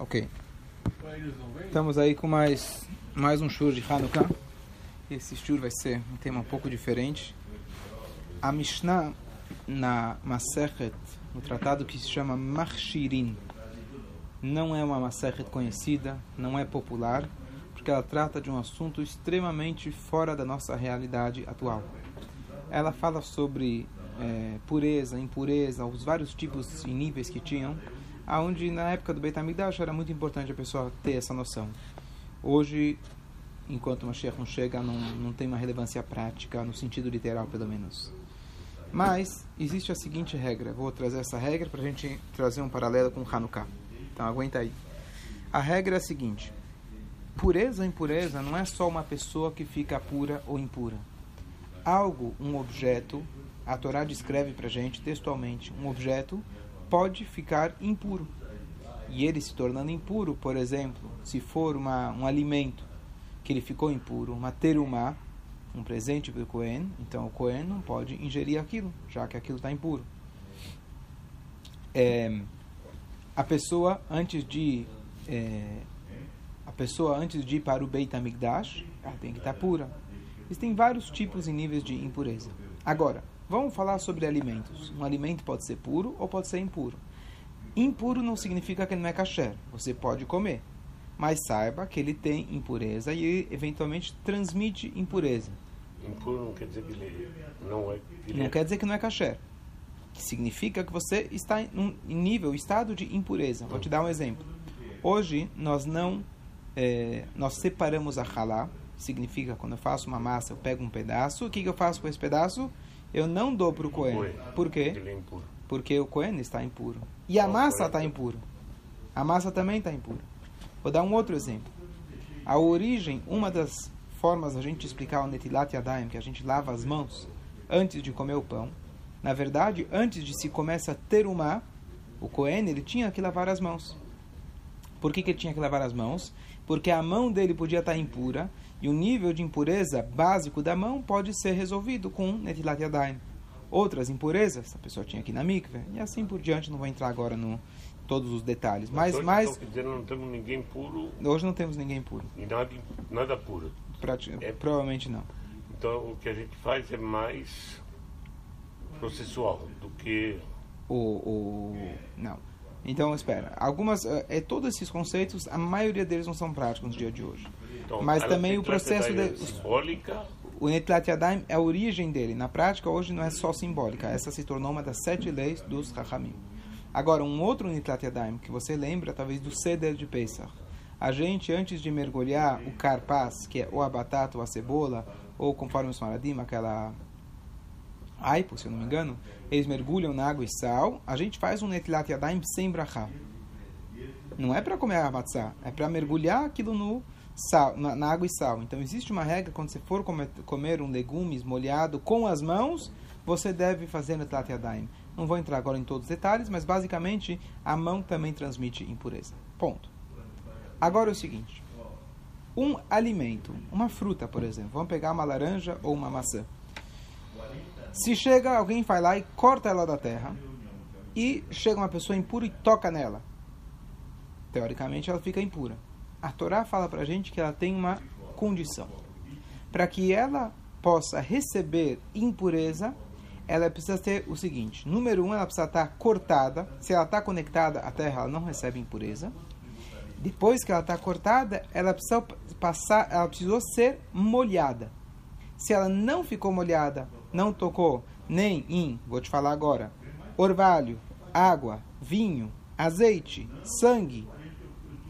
Ok. Estamos aí com mais, mais um shur de Hanukkah. Esse shur vai ser um tema um pouco diferente. A Mishnah na Masechet, no tratado que se chama Marshirin, não é uma Masechet conhecida, não é popular, porque ela trata de um assunto extremamente fora da nossa realidade atual. Ela fala sobre é, pureza, impureza, os vários tipos e níveis que tinham aonde na época do Beit HaMikdash era muito importante a pessoa ter essa noção. Hoje, enquanto o Mashiach não chega, não, não tem uma relevância prática, no sentido literal, pelo menos. Mas, existe a seguinte regra. Vou trazer essa regra para a gente trazer um paralelo com Hanukkah. Então, aguenta aí. A regra é a seguinte. Pureza ou impureza não é só uma pessoa que fica pura ou impura. Algo, um objeto, a Torá descreve para gente textualmente, um objeto pode ficar impuro. E ele se tornando impuro, por exemplo, se for uma, um alimento que ele ficou impuro, uma terumá, um presente para o Cohen, então o Cohen não pode ingerir aquilo, já que aquilo está impuro. É, a pessoa antes de é, a pessoa antes de ir para o Beit Hamikdash, ela tem que estar tá pura. Existem vários tipos e níveis de impureza. Agora, Vamos falar sobre alimentos. Um alimento pode ser puro ou pode ser impuro. Impuro não significa que ele não é kasher. Você pode comer. Mas saiba que ele tem impureza e eventualmente transmite impureza. Impuro não quer dizer que ele não é. Não é... quer dizer que não é kasher. Que significa que você está em nível, estado de impureza. Vou te dar um exemplo. Hoje nós não é, nós separamos a halá. Significa quando eu faço uma massa, eu pego um pedaço. O que, que eu faço com esse pedaço? Eu não dou para o Cohen. Por quê? É Porque o Cohen está impuro. E a massa está impura. A massa também está impura. Vou dar um outro exemplo. A origem, uma das formas a gente explicar o Netilat Yadayim, que a gente lava as mãos antes de comer o pão. Na verdade, antes de se começa a ter uma, o Cohen ele tinha que lavar as mãos. Por que, que ele tinha que lavar as mãos? Porque a mão dele podia estar impura e o nível de impureza básico da mão pode ser resolvido com Netilat Yadayim. Outras impurezas, a pessoa tinha aqui na mikve, e assim por diante, não vou entrar agora no todos os detalhes. Mas, hoje, mas então, dizer, não temos ninguém puro. Hoje não temos ninguém puro. E nada, nada puro. Prati é, provavelmente não. Então o que a gente faz é mais processual do que o, o não. Então espera, algumas é, todos esses conceitos, a maioria deles não são práticos no dia de hoje. Então, Mas também o processo de. Simbólica. O Netlat Yadayim é a origem dele. Na prática, hoje não é só simbólica. Essa se tornou uma das sete leis dos Chachamim. Agora, um outro Netlat Yadayim que você lembra, talvez do Seder de Pesach. A gente, antes de mergulhar o carpaz, que é ou a batata ou a cebola, ou conforme os Maradim, aquela aipo, se eu não me engano, eles mergulham na água e sal. A gente faz um Netlat Yadayim sem brachá. Não é para comer a matzah, é para mergulhar aquilo no sal, na, na, água e sal. Então existe uma regra quando você for comer, comer um legumes molhado com as mãos, você deve fazer Netlat Yadayim. Não vou entrar agora em todos os detalhes, mas basicamente a mão também transmite impureza. Ponto. Agora é o seguinte: um alimento, uma fruta, por exemplo, vamos pegar uma laranja ou uma maçã. Se chega alguém vai lá e corta ela da terra e chega uma pessoa impura e toca nela, teoricamente ela fica impura a Torá fala para a gente que ela tem uma condição. Para que ela possa receber impureza, ela precisa ter o seguinte: número um, ela precisa estar cortada. Se ela está conectada à terra, ela não recebe impureza. Depois que ela está cortada, ela precisa passar, ela precisou ser molhada. Se ela não ficou molhada, não tocou nem em, vou te falar agora, orvalho, água, vinho, azeite, sangue,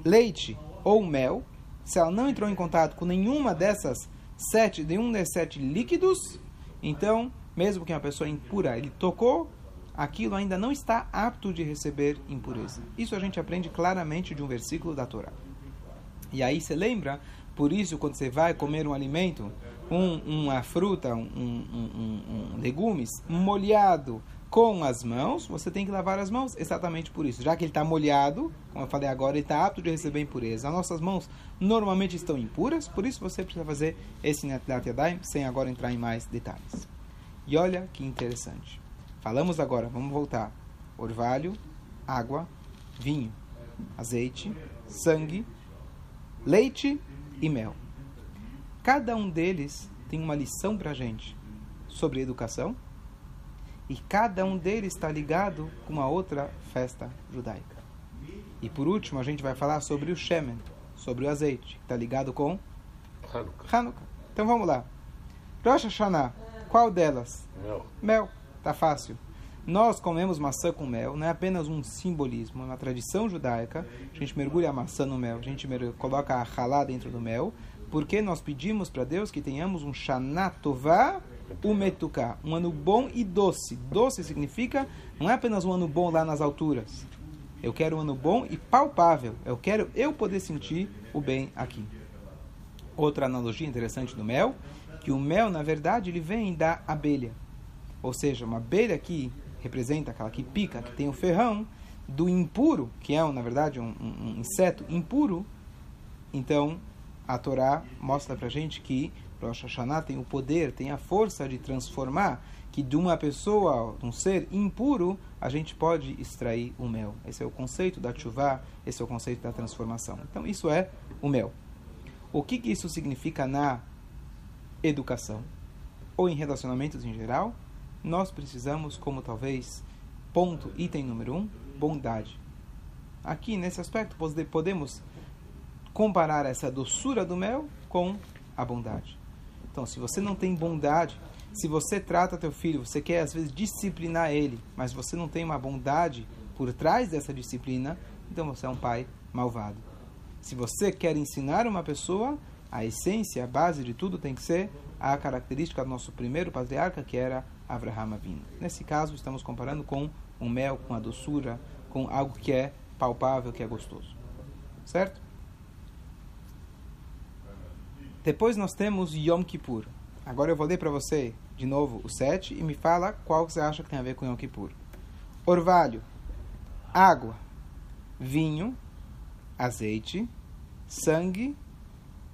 leite, ou mel, se ela não entrou em contato com nenhuma dessas sete, nenhum desses sete líquidos, então, mesmo que uma pessoa impura ele tocou, aquilo ainda não está apto de receber impureza. Isso a gente aprende claramente de um versículo da Torá. E aí você lembra, por isso, quando você vai comer um alimento, um, uma fruta, um, um, um legumes molhado com as mãos, você tem que lavar as mãos exatamente por isso. Já que ele está molhado, como eu falei agora, ele está apto de receber impureza. As nossas mãos normalmente estão impuras, por isso você precisa fazer esse Yadayim, sem agora entrar em mais detalhes. E olha que interessante. Falamos agora, vamos voltar. Orvalho, água, vinho, azeite, sangue, leite e mel. Cada um deles tem uma lição para a gente sobre educação e cada um deles está ligado com uma outra festa judaica. E por último, a gente vai falar sobre o Shemen, sobre o azeite, que está ligado com Hanukkah. Hanukkah. Então vamos lá. Rosh Hashanah, qual delas? Mel. Mel, tá fácil. Nós comemos maçã com mel, não é apenas um simbolismo, é uma tradição judaica. A gente mergulha a maçã no mel, a gente coloca a halá dentro do mel, porque nós pedimos para Deus que tenhamos um Shana Tová Umetuká, um ano bom e doce. Doce significa não é apenas um ano bom lá nas alturas. Eu quero um ano bom e palpável. Eu quero eu poder sentir o bem aqui. Outra analogia interessante do mel, que o mel, na verdade, ele vem da abelha. Ou seja, uma abelha que representa aquela que pica, que tem o ferrão, do impuro, que é, na verdade, um, um- um inseto impuro. Então, a Torá mostra pra gente que Rosh Hashanah tem o poder, tem a força de transformar, que de uma pessoa, de um ser impuro, a gente pode extrair o mel. Esse é o conceito da chuvá, esse é o conceito da transformação. Então, isso é o mel. O que, que isso significa na educação ou em relacionamentos em geral? Nós precisamos, como talvez ponto, item número um, bondade. Aqui, nesse aspecto, pode- podemos comparar essa doçura do mel com a bondade. Então, se você não tem bondade, se você trata teu filho, você quer às vezes disciplinar ele, mas você não tem uma bondade por trás dessa disciplina, então você é um pai malvado. Se você quer ensinar uma pessoa, a essência, a base de tudo tem que ser a característica do nosso primeiro patriarca, que era Avraham Avinu. Nesse caso, estamos comparando com o mel, com a doçura, com algo que é palpável, que é gostoso. Certo? Depois nós temos Yom Kippur. Agora eu vou ler para você de novo o 7 e me fala qual você acha que tem a ver com Yom Kippur. Orvalho, água, vinho, azeite, sangue,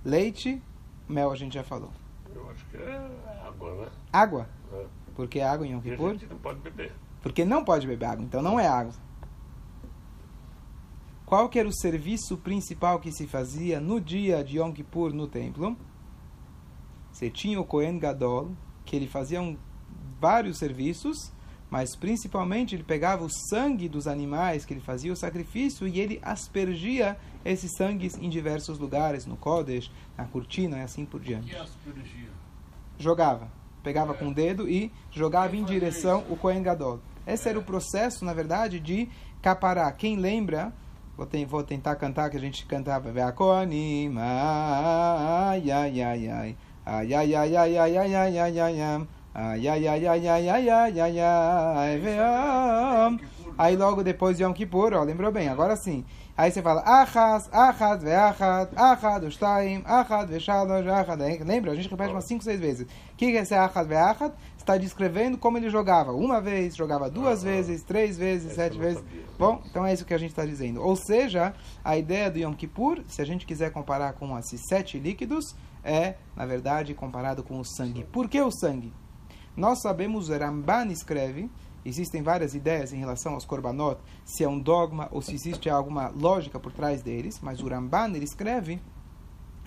leite, mel a gente já falou. Eu acho que é água, né? Água, É. porque é água em Yom E a Kippur? gente não pode beber. Porque não pode beber água, então não é água. Qual que era o serviço principal que se fazia no dia de Yom Kippur no templo? Você tinha o Kohen Gadol, que ele fazia um, vários serviços, mas principalmente ele pegava o sangue dos animais que ele fazia o sacrifício e ele aspergia esses sangues em diversos lugares, no Kodesh, na cortina e assim por diante jogava. Pegava É. com o dedo e jogava em direção isso? o Kohen Gadol. Esse era o processo, na verdade, de caparar. Quem lembra, vou, ten- vou tentar cantar que a gente cantava. Ve'akonim, ai, ai, ai, ai. Ai, ai, ai, ai, ai, ai, ai, ai, ai, ai. Ai, ai, ai, ai, ai, ai, ai, ai, ai. Aí logo depois de Yom Kippur, ó, lembrou bem, agora sim. Aí você fala, Achaz, Achad, Ve'achad, Achad, Ushtaim, Achad, Ve'shalosh, Achad. Aí, Lembra? A gente repete umas 5, 6 vezes. O que é esse Achad, Ve'achad? Está descrevendo como ele jogava. Uma vez, jogava duas Ah, vezes, três vezes, sete vezes. sabia. Bom, então é isso que a gente está dizendo. Ou seja, a ideia do Yom Kippur, se a gente quiser comparar com esses sete líquidos, é, na verdade, comparado com o sangue. Por que o sangue? Nós sabemos, o Ramban escreve, existem várias ideias em relação aos korbanot, se é um dogma ou se existe alguma lógica por trás deles, mas o Ramban ele escreve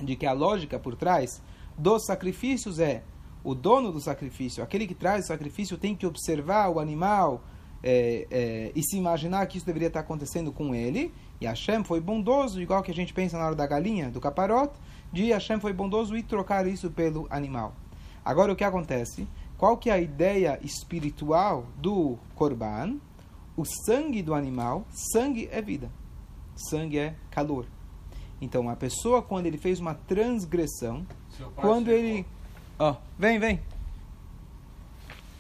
de que a lógica por trás dos sacrifícios é o dono do sacrifício, aquele que traz o sacrifício tem que observar o animal é, é, e se imaginar que isso deveria estar acontecendo com ele. E Hashem foi bondoso, igual que a gente pensa na hora da galinha, do caparote, de Hashem foi bondoso e trocar isso pelo animal. Agora o que acontece? Qual que é a ideia espiritual do Korban? O sangue do animal, sangue é vida. Sangue é calor. Então, a pessoa, quando ele fez uma transgressão, quando chegou. ele. Ó, vem, vem.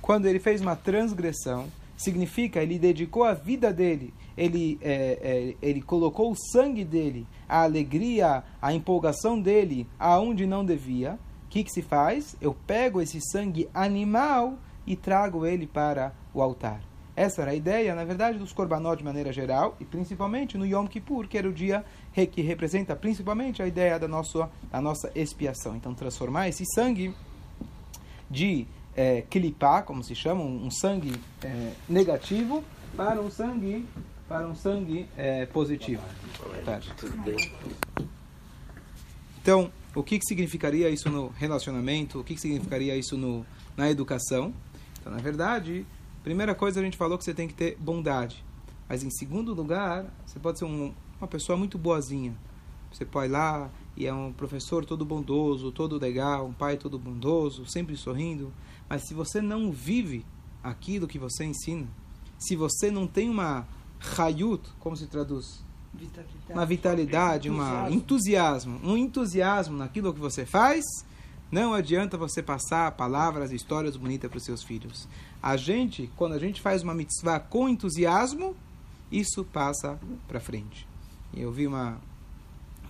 Quando ele fez uma transgressão, significa ele dedicou a vida dele, ele, é, é, ele colocou o sangue dele, a alegria, a empolgação dele aonde não devia. O que, que se faz? Eu pego esse sangue animal e trago ele para o altar. Essa era a ideia, na verdade, dos korbanot de maneira geral, e principalmente no Yom Kippur, que era o dia que representa principalmente a ideia da nossa, da nossa expiação. Então, transformar esse sangue de é, clipar, como se chama, um, um sangue é, negativo, para um sangue para um sangue é, positivo. Tarde. Então, o que, que significaria isso no relacionamento? O que, que significaria isso no, na educação? Então, na verdade, primeira coisa a gente falou que você tem que ter bondade. Mas em segundo lugar, você pode ser um, uma pessoa muito boazinha. Você pode ir lá e é um professor todo bondoso, todo legal, um pai todo bondoso, sempre sorrindo. Mas se você não vive aquilo que você ensina, se você não tem uma hayut, como se traduz? Vitalidade. Uma vitalidade, um entusiasmo, um entusiasmo naquilo que você faz, não adianta você passar palavras, histórias bonitas para os seus filhos. A gente, quando a gente faz uma mitzvah com entusiasmo, isso passa para frente. Eu vi uma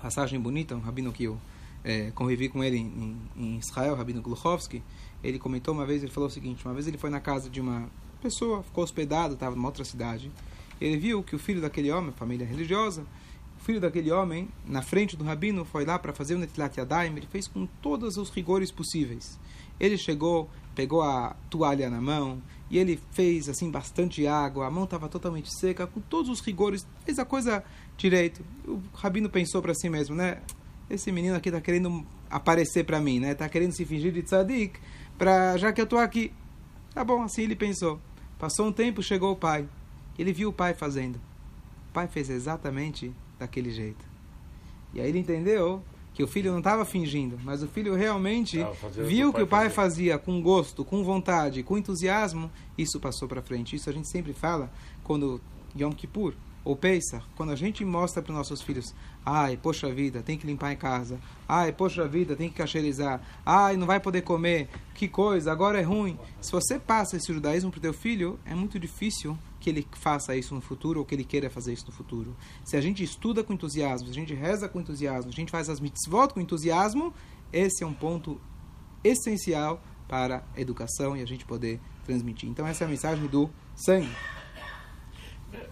passagem bonita, um rabino que eu é, convivi com ele em, em Israel, Rabino Gluchowski, ele comentou uma vez, ele falou o seguinte, uma vez ele foi na casa de uma pessoa, ficou hospedado, estava numa outra cidade, ele viu que o filho daquele homem, família religiosa, o filho daquele homem, na frente do rabino, foi lá para fazer o Netilat Yadayim, ele fez com todos os rigores possíveis. Ele chegou, pegou a toalha na mão, e ele fez assim bastante água, a mão estava totalmente seca, com todos os rigores, fez a coisa direito. O rabino pensou para si mesmo, né? Esse menino aqui está querendo aparecer para mim, né? Está querendo se fingir de tzadik, pra, já que eu estou aqui. Tá bom, assim ele pensou. Passou um tempo, chegou o pai. Ele viu o pai fazendo. O pai fez exatamente daquele jeito. E aí ele entendeu que o filho não estava fingindo, mas o filho realmente viu que o pai fazia com gosto, com vontade, com entusiasmo, isso passou para frente. Isso a gente sempre fala quando Yom Kippur ou Pesach, quando a gente mostra para os nossos filhos, ai, poxa vida, tem que limpar em casa, ai, poxa vida, tem que cacherizar, ai, não vai poder comer, que coisa, agora é ruim. Se você passa esse judaísmo para o teu filho, é muito difícil que ele faça isso no futuro ou que ele queira fazer isso no futuro. Se a gente estuda com entusiasmo, se a gente reza com entusiasmo, a gente faz as mitzvot com entusiasmo, esse é um ponto essencial para a educação e a gente poder transmitir. Então essa é a mensagem do sangue.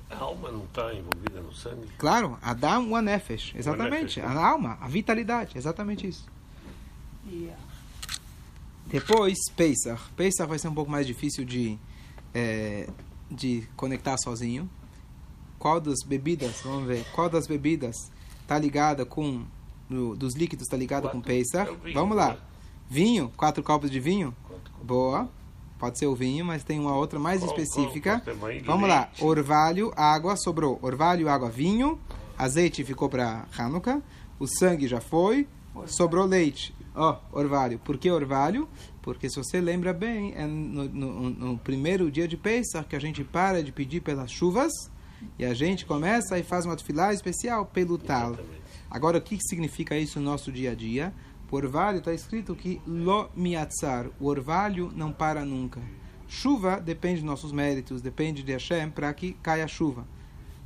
A alma não está envolvida no sangue? Claro, Adam o Nefesh, exatamente. A alma, a vitalidade, exatamente isso. Yeah. Depois, Pesach. Pesach vai ser um pouco mais difícil de é, de conectar sozinho. Qual das bebidas, vamos ver, qual das bebidas está ligada com, no, dos líquidos está ligada com Pesach? É vamos lá. Né? Vinho, quatro copos de vinho? Boa. Pode ser o vinho, mas tem uma outra mais específica. Vamos lá. Orvalho, água, sobrou. Orvalho, água, vinho. Azeite ficou para Hanukkah. O sangue já foi. Sobrou leite. Ó, oh, orvalho. Por que orvalho? Porque se você lembra bem, é no, no, no, primeiro dia de Pesach que a gente para de pedir pelas chuvas e a gente começa e faz uma tefilá especial pelo tal. Agora, o que significa isso no nosso dia a dia? O orvalho está escrito que lo miatzar, o orvalho não para nunca. Chuva depende dos nossos méritos, depende de Hashem para que caia a chuva.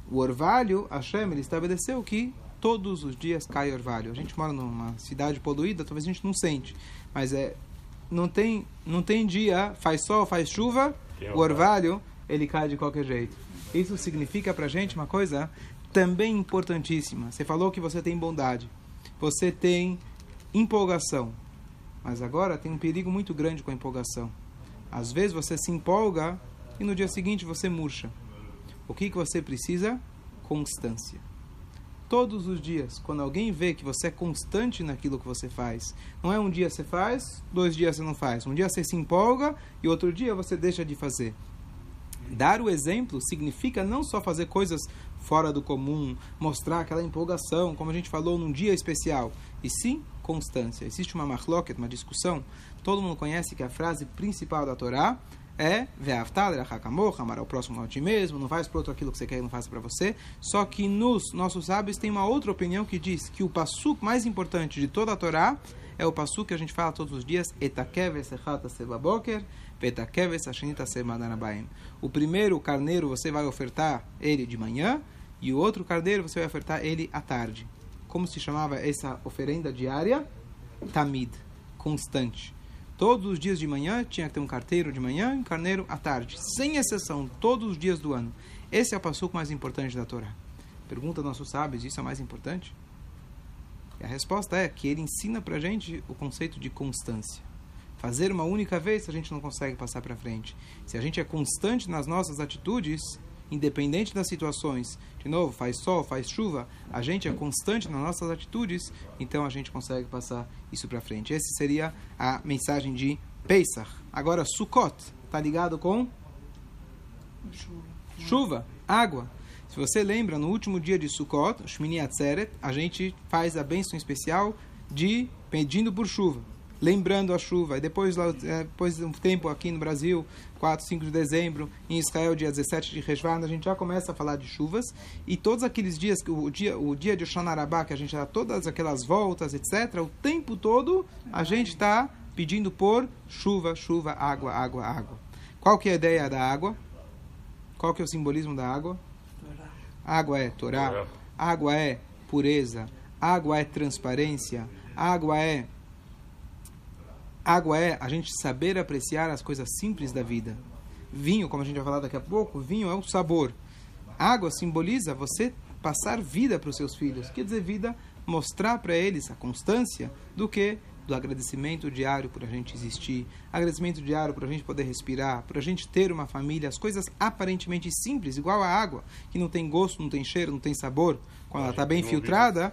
O orvalho, Hashem, ele estabeleceu que todos os dias cai orvalho. A gente mora numa cidade poluída, talvez a gente não sente, mas é não tem, não tem dia, faz sol, faz chuva, o orvalho, ele cai de qualquer jeito. Isso significa para gente uma coisa também importantíssima. Você falou que você tem bondade, você tem empolgação, mas agora tem um perigo muito grande com a empolgação. Às vezes você se empolga e no dia seguinte você murcha. O que, que você precisa? Constância todos os dias. Quando alguém vê que você é constante naquilo que você faz, não é um dia você faz, dois dias você não faz. Um dia você se empolga e outro dia você deixa de fazer. Dar o exemplo significa não só fazer coisas fora do comum, mostrar aquela empolgação, como a gente falou num dia especial, e sim constância. Existe uma marloquet, uma discussão, todo mundo conhece que a frase principal da Torá é Ve'avtal Hakamor, amar ao próximo a ti mesmo, não faz para outro aquilo que você quer e não faça para você. Só que nos nossos sábios tem uma outra opinião que diz que o passuk mais importante de toda a Torá é o passuk que a gente fala todos os dias, O primeiro carneiro você vai ofertar ele de manhã e o outro carneiro você vai ofertar ele à tarde. Como se chamava essa oferenda diária? Tamid, constante. Todos os dias de manhã tinha que ter um carteiro de manhã e um carneiro à tarde, sem exceção, todos os dias do ano. Esse é o passuco mais importante da Torá. Pergunta nossos sábios, isso é mais importante? E a resposta é que ele ensina para a gente o conceito de constância. Fazer uma única vez a gente não consegue passar para frente. Se a gente é constante nas nossas atitudes, independente das situações, de novo, faz sol, faz chuva, a gente é constante nas nossas atitudes, então a gente consegue passar isso para frente. Essa seria a mensagem de Pesach. Agora, Sukkot, tá ligado com? Chuva. Chuva, água. Se você lembra, no último dia de Sukkot, Shmini Atzeret, a gente faz a bênção especial de pedindo por chuva lembrando a chuva. E depois, é, depois de um tempo aqui no Brasil, 4, 5 de dezembro, em Israel, dia 17 de Rejvan, a gente já começa a falar de chuvas. E todos aqueles dias, o dia, o dia de Shonarabá, que a gente dá todas aquelas voltas, etc., o tempo todo a gente está pedindo por chuva, chuva, água, água, água. Qual que é a ideia da água? Qual que é o simbolismo da água? Água é Torá, água é pureza, água é transparência, água é Água é a gente saber apreciar as coisas simples da vida. Vinho, como a gente vai falar daqui a pouco, vinho é o sabor. Água simboliza você passar vida para os seus filhos. Quer dizer, vida, mostrar para eles a constância do que do agradecimento diário por a gente existir, agradecimento diário por a gente poder respirar, por a gente ter uma família, as coisas aparentemente simples, igual a água, que não tem gosto, não tem cheiro, não tem sabor, quando ela está bem filtrada,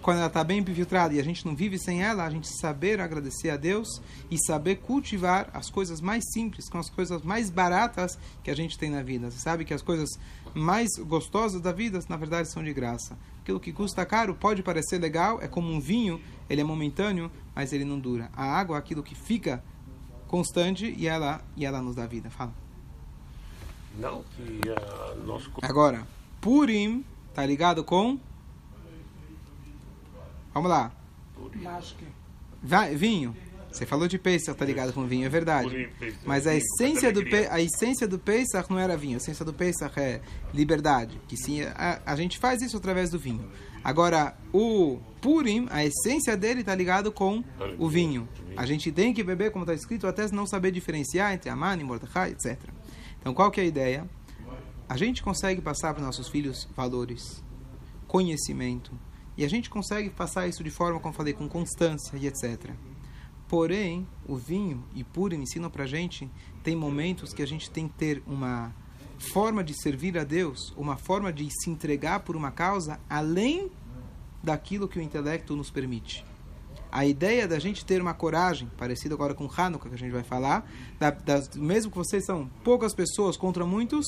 quando ela está bem filtrada e a gente não vive sem ela, a gente saber agradecer a Deus e saber cultivar as coisas mais simples, com as coisas mais baratas que a gente tem na vida. Você sabe que as coisas mais gostosas da vida, na verdade, são de graça. Aquilo que custa caro pode parecer legal, é como um vinho, ele é momentâneo, mas ele não dura. A água é aquilo que fica constante e ela, e ela nos dá vida. Fala. Não, que uh, nós... Agora, Purim Tá ligado com? Vamos lá. Vai, vinho. Você falou de Pesach, tá ligado com vinho, é verdade. Mas a essência do a essência do Pesach não era vinho. A essência do Pesach é liberdade, que sim, a, a gente faz isso através do vinho. Agora, o Purim, a essência dele tá ligado com o vinho. A gente tem que beber, como está escrito, até não saber diferenciar entre Amani, Mordecai, etc. Então, qual que é a ideia? A gente consegue passar para nossos filhos valores, conhecimento, e a gente consegue passar isso de forma, como falei, com constância e etc. Porém, o vinho e puro ensinam para a gente, tem momentos que a gente tem que ter uma forma de servir a Deus, uma forma de se entregar por uma causa além daquilo que o intelecto nos permite. A ideia da gente ter uma coragem, parecida agora com Hanukkah, que a gente vai falar, da, das, mesmo que vocês são poucas pessoas contra muitos,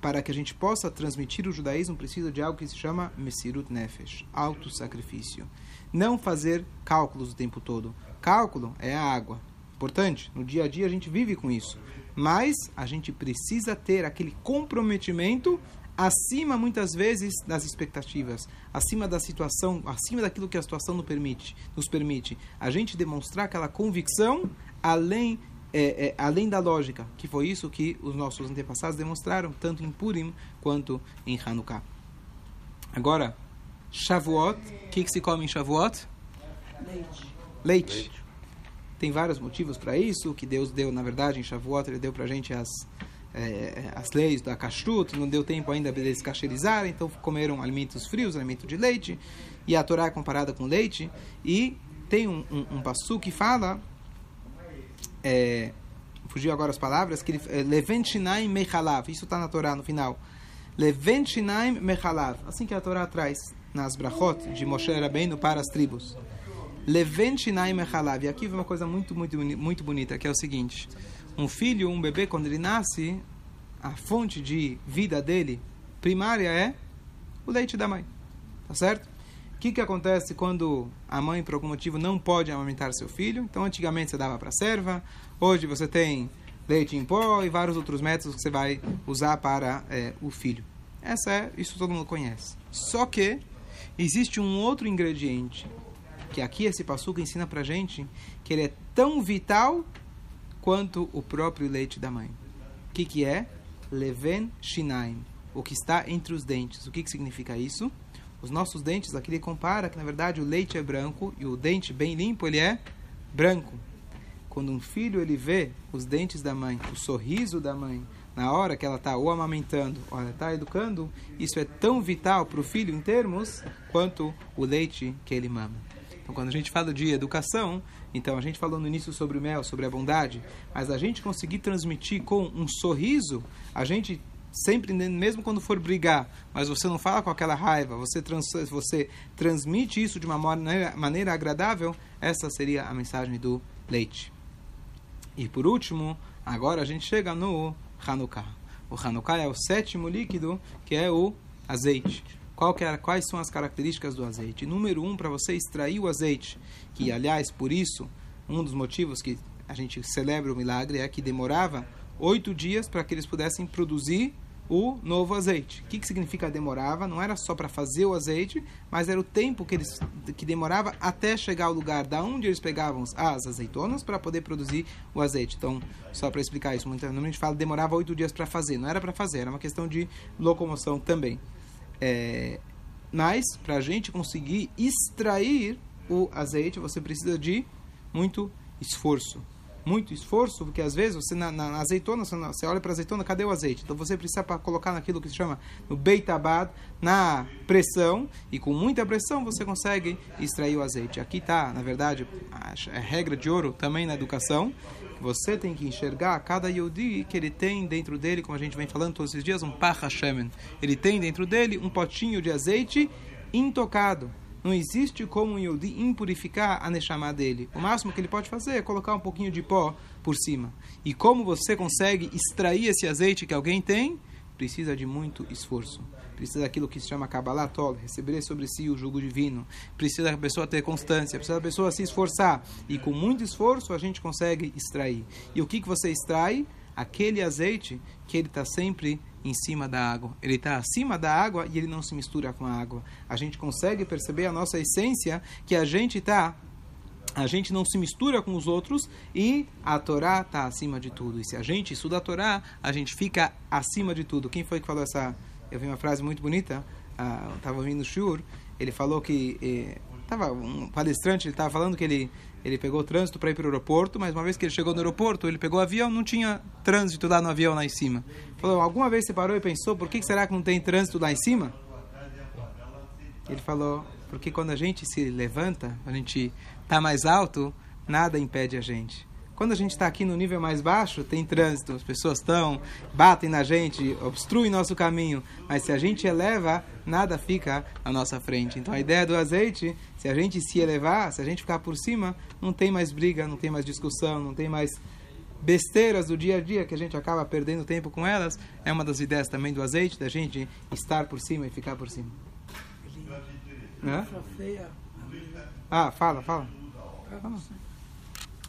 para que a gente possa transmitir o judaísmo, precisa de algo que se chama Mesirut Nefesh, auto-sacrifício. Não fazer cálculos o tempo todo. Cálculo é a água. Importante, no dia a dia a gente vive com isso. Mas a gente precisa ter aquele comprometimento acima, muitas vezes, das expectativas, acima da situação, acima daquilo que a situação nos permite. Nos permite. A gente demonstrar aquela convicção além é, é, além da lógica, que foi isso que os nossos antepassados demonstraram, tanto em Purim quanto em Hanukkah. Agora, Shavuot, o que, que, se come em Shavuot? Leite. Leite. Leite. Tem vários motivos para isso, que Deus deu, na verdade, em Shavuot, Ele deu para a gente as, é, as leis da kashrut, não deu tempo ainda de eles cacherizarem, então comeram alimentos frios, alimento de leite, e a Torá é comparada com leite, e tem um, um, um que fala é, fugiu agora as palavras, que é, Leventinaim Mechalav, isso está na Torá no final. Leventinaim Mechalav, assim que a Torá traz nas brachot de Moshe Rabbeinu para as tribos. Leventinaim Mechalav, e aqui vem uma coisa muito, muito, muito bonita, que é o seguinte, um filho, um bebê, quando ele nasce, a fonte de vida dele, primária, é o leite da mãe, tá certo? O que, que acontece quando a mãe, por algum motivo, não pode amamentar seu filho? Então, antigamente você dava para serva, hoje você tem leite em pó e vários outros métodos que você vai usar para é, o filho. Essa é, isso todo mundo conhece. Só que existe um outro ingrediente que aqui esse passuca ensina para gente que ele é tão vital quanto o próprio leite da mãe. O que, que é? Leven shinaim, o que está entre os dentes. O que, que significa isso? Os nossos dentes, aqui ele compara que na verdade o leite é branco e o dente bem limpo ele é branco. Quando um filho ele vê os dentes da mãe, o sorriso da mãe, na hora que ela está ou amamentando ou ela está educando, isso é tão vital para o filho em termos quanto o leite que ele mama. Então, quando a gente fala de educação, então a gente falou no início sobre o mel, sobre a bondade, mas a gente conseguir transmitir com um sorriso, a gente sempre, mesmo quando for brigar, mas você não fala com aquela raiva, você, trans, você transmite isso de uma maneira, maneira agradável, essa seria a mensagem do leite. E por último, agora a gente chega no Hanukkah. O Hanukkah é o sétimo líquido, que é o azeite. É, quais são as características do azeite? Número um, para você extrair o azeite, que aliás, por isso, um dos motivos que a gente celebra o milagre é que demorava oito dias para que eles pudessem produzir o novo azeite. O que, que significa demorava? Não era só para fazer o azeite, mas era o tempo que, eles, que demorava até chegar ao lugar da onde eles pegavam as azeitonas para poder produzir o azeite. Então, só para explicar isso, muita, normalmente fala demorava oito dias para fazer. Não era para fazer, era uma questão de locomoção também. É, mas, para a gente conseguir extrair o azeite, você precisa de muito esforço muito esforço, porque às vezes você na, na azeitona, você olha para a azeitona, cadê o azeite? Então você precisa para colocar naquilo que se chama no beitabad, na pressão, e com muita pressão você consegue extrair o azeite. Aqui está, na verdade, a, a, regra de ouro também na educação. Você tem que enxergar cada Yodi que ele tem dentro dele, como a gente vem falando todos esses dias, um Shemen. Ele tem dentro dele um potinho de azeite intocado não existe como um Yodi impurificar a Neshama dele. O máximo que ele pode fazer é colocar um pouquinho de pó por cima. E como você consegue extrair esse azeite que alguém tem? Precisa de muito esforço. Precisa daquilo que se chama Kabbalah Tol, receber sobre si o jugo divino. Precisa da pessoa ter constância, precisa da pessoa se esforçar. E com muito esforço a gente consegue extrair. E o que, que você extrai? Aquele azeite que ele está sempre em cima da água. Ele está acima da água e ele não se mistura com a água. A gente consegue perceber a nossa essência que a gente está a gente não se mistura com os outros e a Torá está acima de tudo. E se a gente estuda a Torá, a gente fica acima de tudo. Quem foi que falou essa? Eu vi uma frase muito bonita. Estava uh, ouvindo o Shur. Ele falou que eh, um palestrante. Ele estava falando que ele ele pegou trânsito para ir para o aeroporto, mas uma vez que ele chegou no aeroporto, ele pegou o avião, não tinha trânsito lá no avião lá em cima. Falou, alguma vez você parou e pensou, por que será que não tem trânsito lá em cima? Ele falou, porque quando a gente se levanta, a gente está mais alto, nada impede a gente. Quando a gente está aqui no nível mais baixo, tem trânsito, as pessoas estão, batem na gente, obstruem nosso caminho. Mas se a gente eleva, nada fica à nossa frente. Então a ideia do azeite, se a gente se elevar, se a gente ficar por cima, não tem mais briga, não tem mais discussão, não tem mais besteiras do dia a dia que a gente acaba perdendo tempo com elas. É uma das ideias também do azeite, da gente estar por cima e ficar por cima. Ah, fala, fala. fala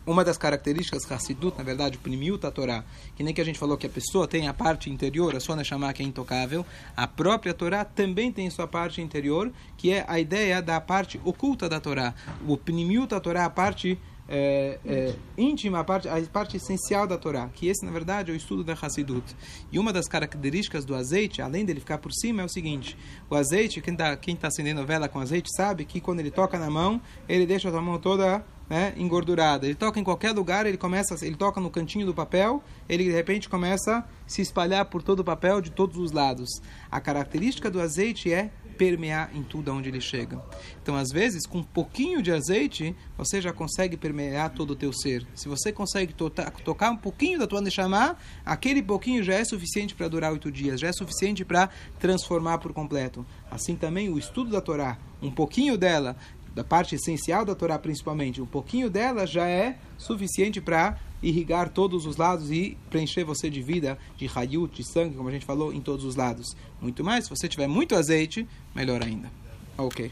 uma das características Hassidut, na verdade, Primiut a Torá, que nem que a gente falou que a pessoa tem a parte interior, a sua Neshama que é intocável, a própria Torá também tem sua parte interior, que é a ideia da parte oculta da Torá. O Primiut Torá, a parte é, é, íntima, a parte, a parte essencial da Torá, que esse, na verdade, é o estudo da Hassidut. E uma das características do azeite, além dele ficar por cima, é o seguinte: o azeite, quem está quem tá acendendo vela com azeite, sabe que quando ele toca na mão, ele deixa a mão toda né, engordurada. Ele toca em qualquer lugar, ele começa, ele toca no cantinho do papel, ele de repente começa a se espalhar por todo o papel de todos os lados. A característica do azeite é permear em tudo onde ele chega. Então, às vezes, com um pouquinho de azeite, você já consegue permear todo o teu ser. Se você consegue to tocar um pouquinho da tua Neshama, aquele pouquinho já é suficiente para durar oito dias, já é suficiente para transformar por completo. Assim também, o estudo da Torá, um pouquinho dela, da parte essencial da Torá principalmente, um pouquinho dela já é suficiente para irrigar todos os lados e preencher você de vida, de raiut, de sangue, como a gente falou, em todos os lados. Muito mais, se você tiver muito azeite, melhor ainda. Ok.